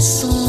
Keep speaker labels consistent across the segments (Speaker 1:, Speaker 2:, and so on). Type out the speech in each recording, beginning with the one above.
Speaker 1: corações.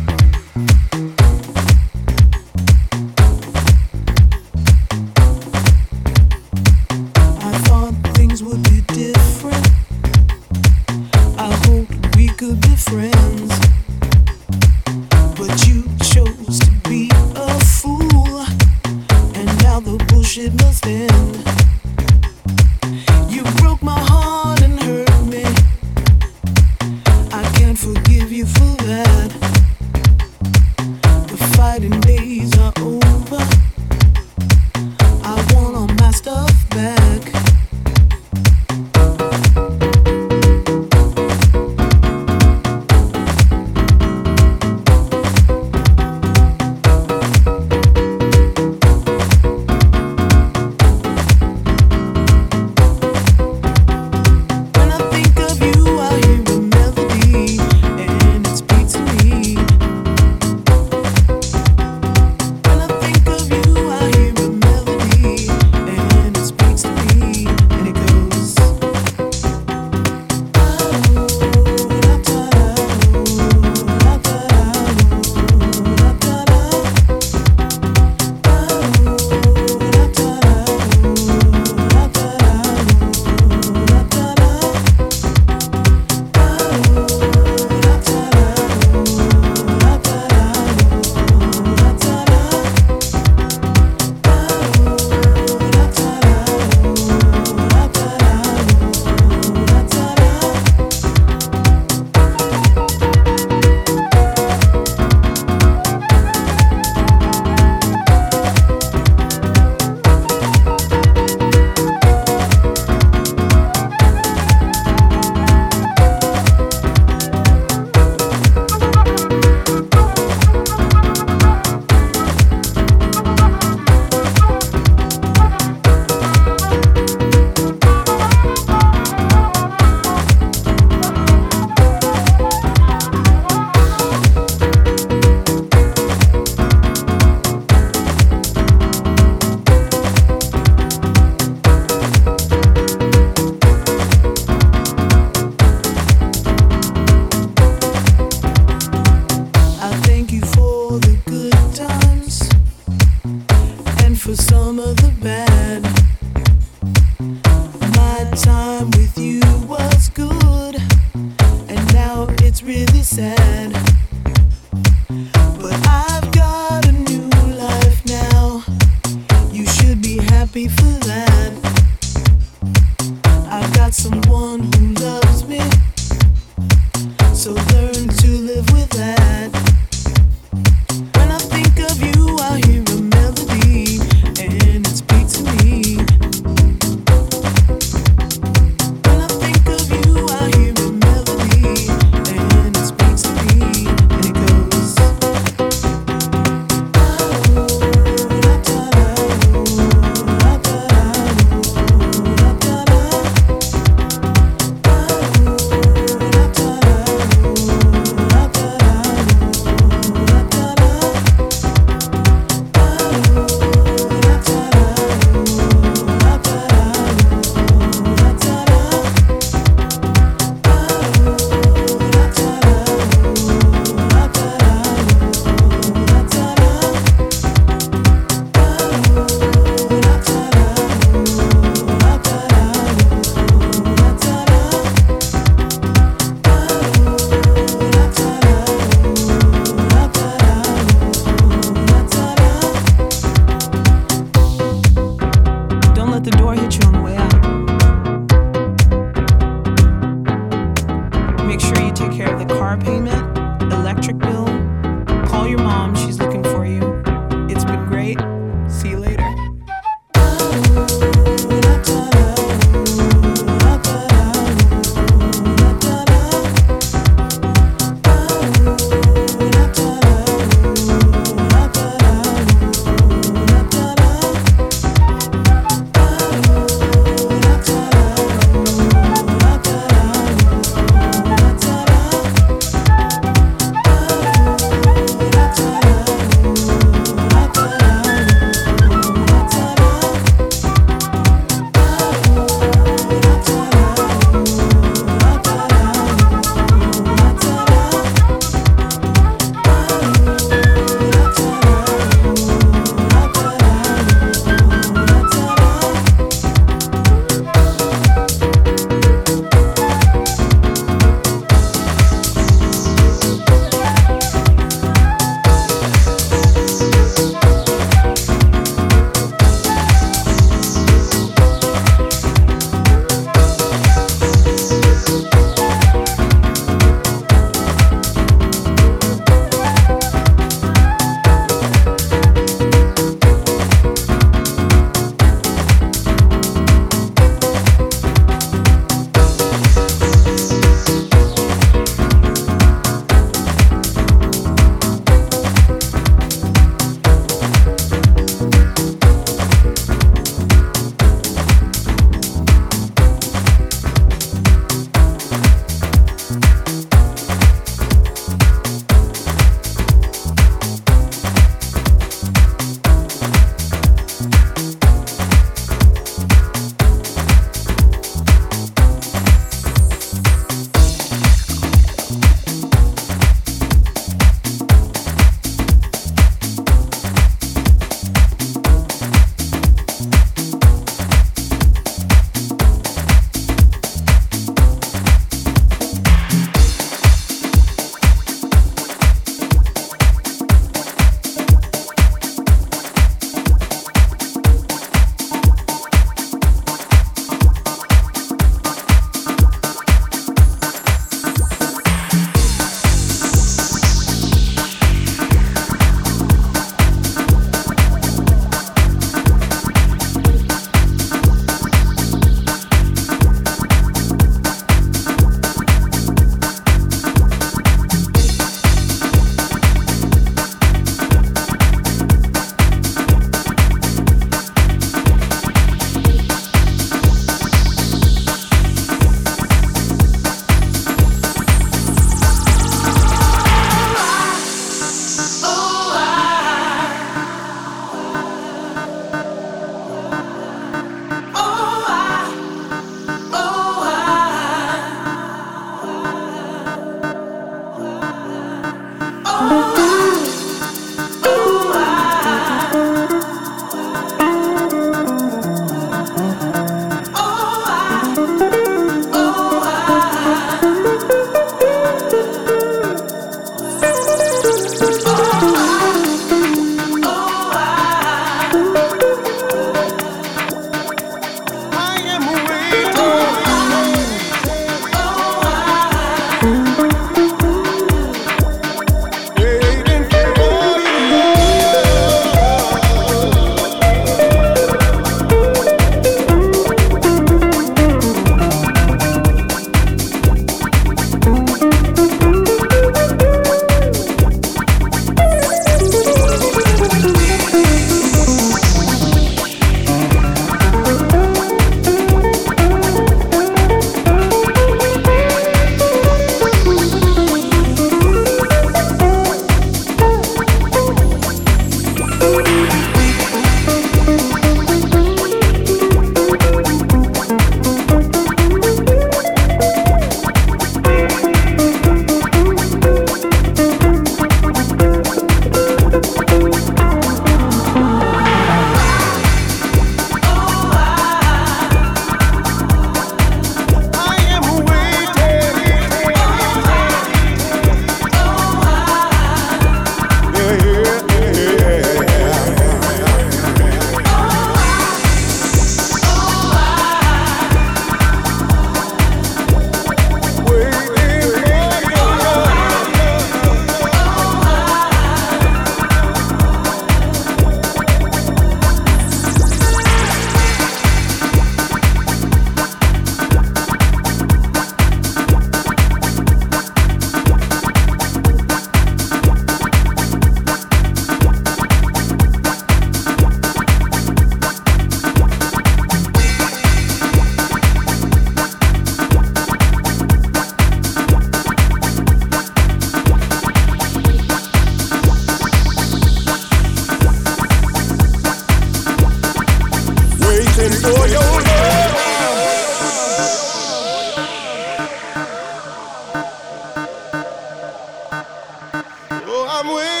Speaker 1: I'm with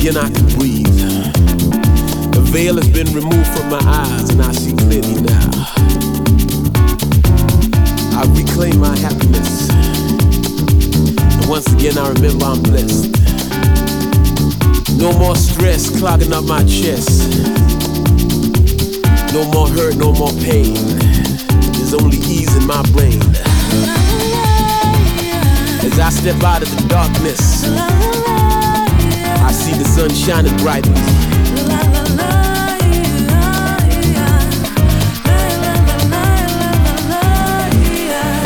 Speaker 1: again, I can breathe. The veil has been removed from my eyes, and I see clearly now. I reclaim my happiness. And once again, I remember I'm blessed. No more stress clogging up my chest. No more hurt, no more pain. There's only ease in my brain. As I step out of the darkness, see the sun shining brightly.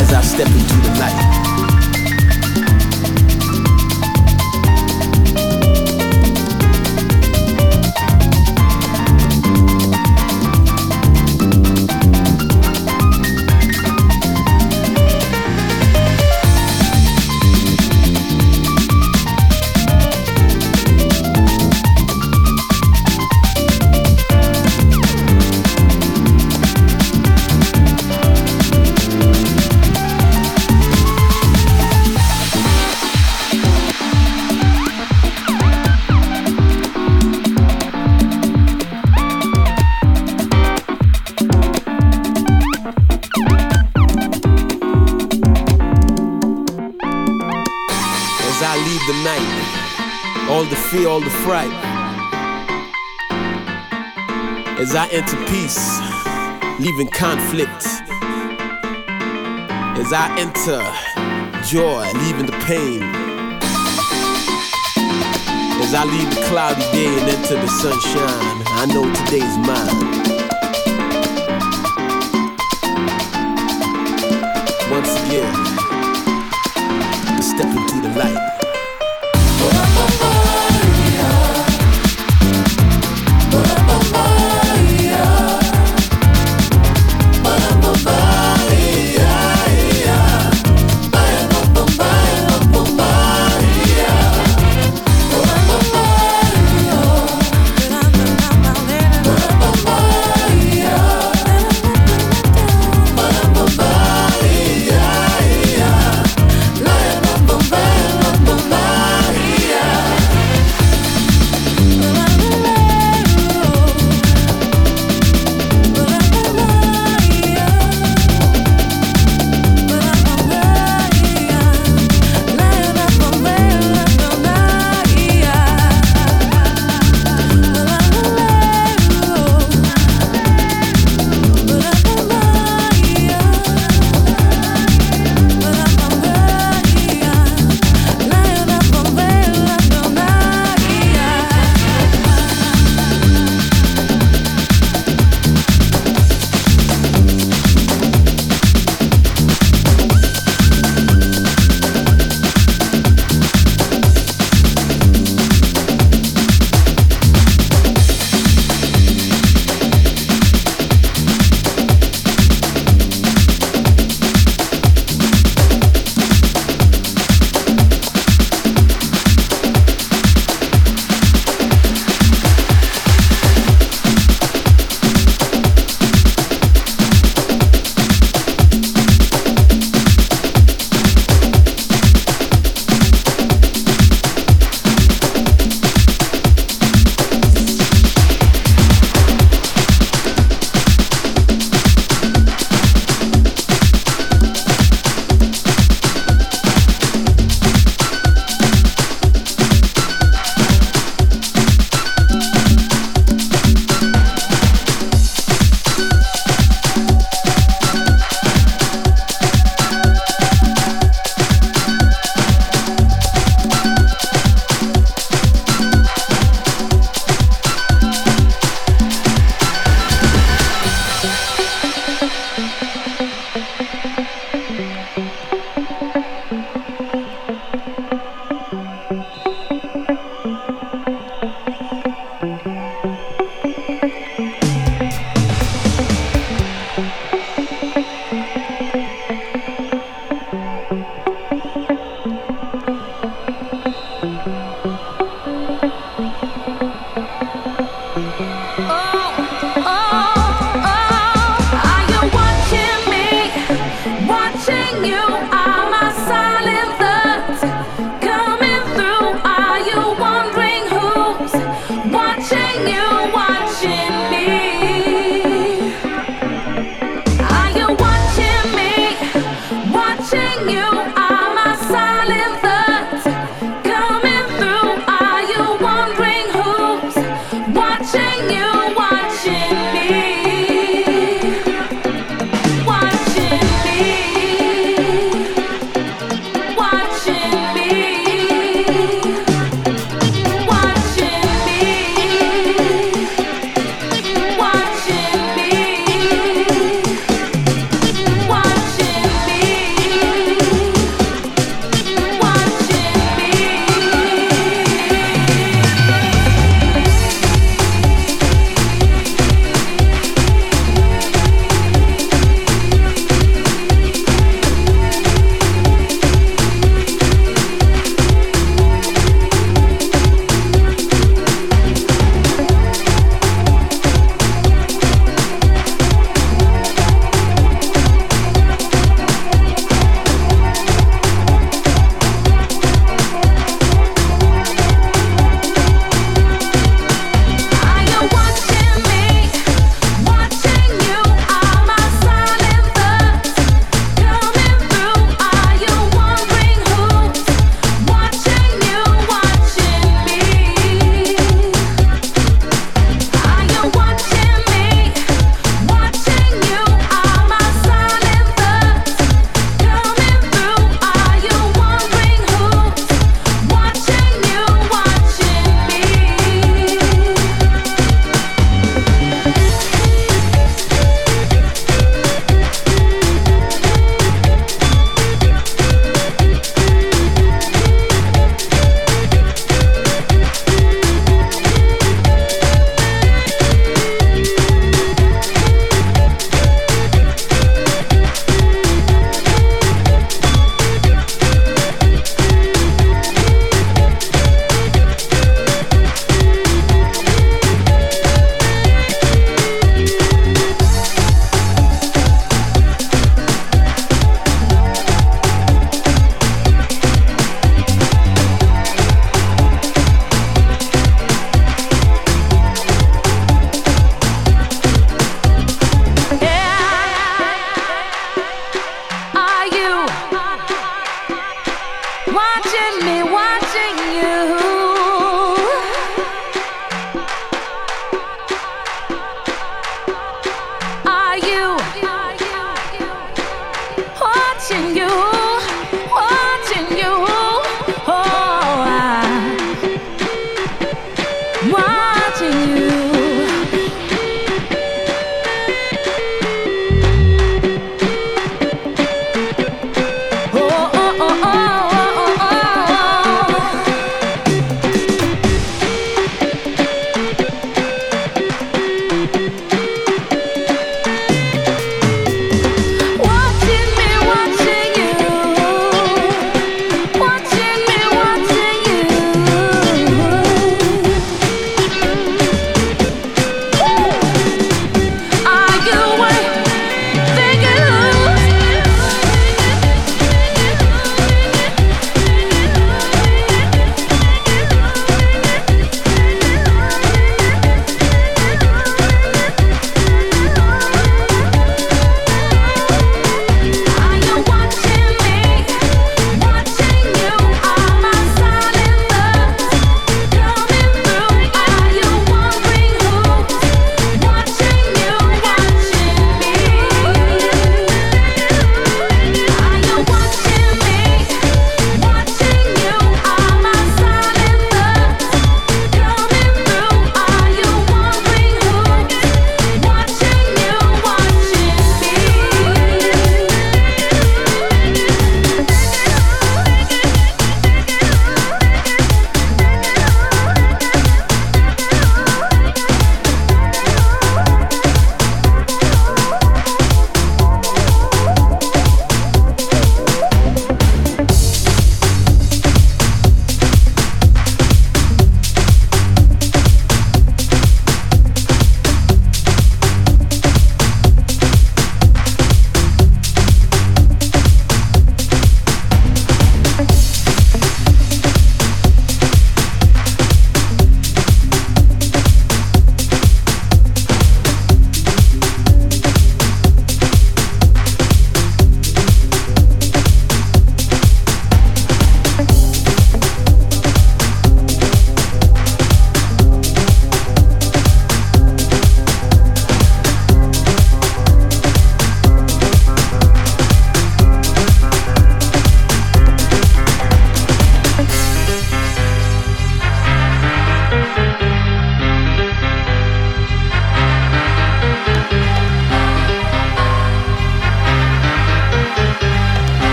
Speaker 1: As I step into the all the fright. As I enter peace, leaving conflict. As I enter joy, leaving the pain. As I leave the cloudy day and enter the sunshine, I know today's mine. Once again, step into the light.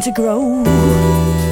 Speaker 2: to grow.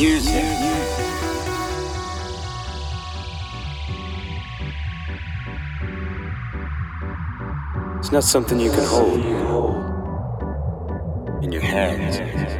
Speaker 2: music. It's
Speaker 3: not something you can hold in your hands.